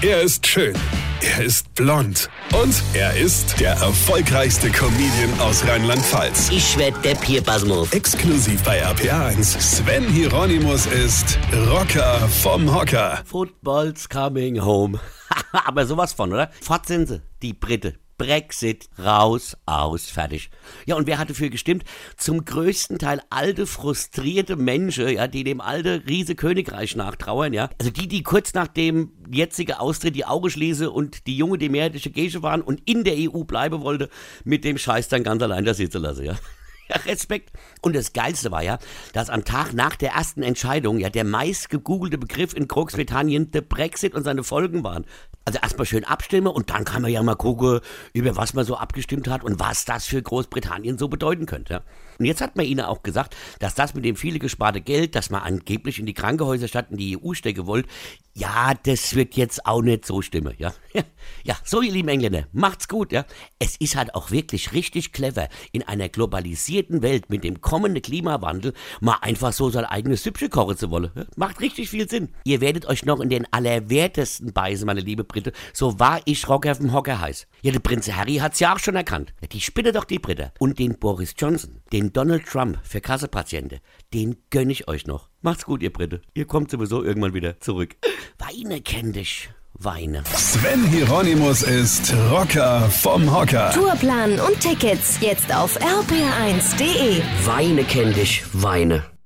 Er ist schön. Er ist blond. Und er ist der erfolgreichste Comedian aus Rheinland-Pfalz. Ich werd der Pierpasmus. Exklusiv bei RPA1. Sven Hieronymus ist Rocker vom Hocker. Football's coming home. Aber sowas von, oder? Fort sind sie, die Brite. Brexit, raus, aus, fertig. Ja, und wer hatte für gestimmt? Zum größten Teil alte, frustrierte Menschen, ja, die dem alte Riese Königreich nachtrauern, ja. Also die, die kurz nach dem jetzigen Austritt die Augen schließen und die junge, die mehrheitliche Gesche waren und in der EU bleiben wollte, mit dem Scheiß dann ganz allein da sitzen lassen, ja. Ja, Respekt. Und das Geilste war ja, dass am Tag nach der ersten Entscheidung ja der meist gegoogelte Begriff in Großbritannien der Brexit und seine Folgen waren. Also erstmal schön abstimmen und dann kann man ja mal gucken, über was man so abgestimmt hat und was das für Großbritannien so bedeuten könnte. Und jetzt hat man ihnen auch gesagt, dass das mit dem viele gesparte Geld, das man angeblich in die Krankenhäuser statt in die EU stecken wollt, ja, das wird jetzt auch nicht so stimmen, ja. Ja, so ihr lieben Engländer, macht's gut, ja. Es ist halt auch wirklich richtig clever, in einer globalisierten Welt mit dem kommenden Klimawandel mal einfach so sein eigenes Süppchen kochen zu wollen. Macht richtig viel Sinn. Ihr werdet euch noch in den Allerwertesten beißen, meine liebe Britte. So war ich Rocker vom Hocker heiß. Ja, der Prinz Harry hat's ja auch schon erkannt. Die spinne doch die Britte. Und den Boris Johnson, den Donald Trump für Kassepatienten, den gönn ich euch noch. Macht's gut, ihr Britte. Ihr kommt sowieso irgendwann wieder zurück. Weine kenn dich. Weine. Sven Hieronymus ist Rocker vom Hocker. Tourplan und Tickets jetzt auf rpr1.de. Weine kenn dich. Weine.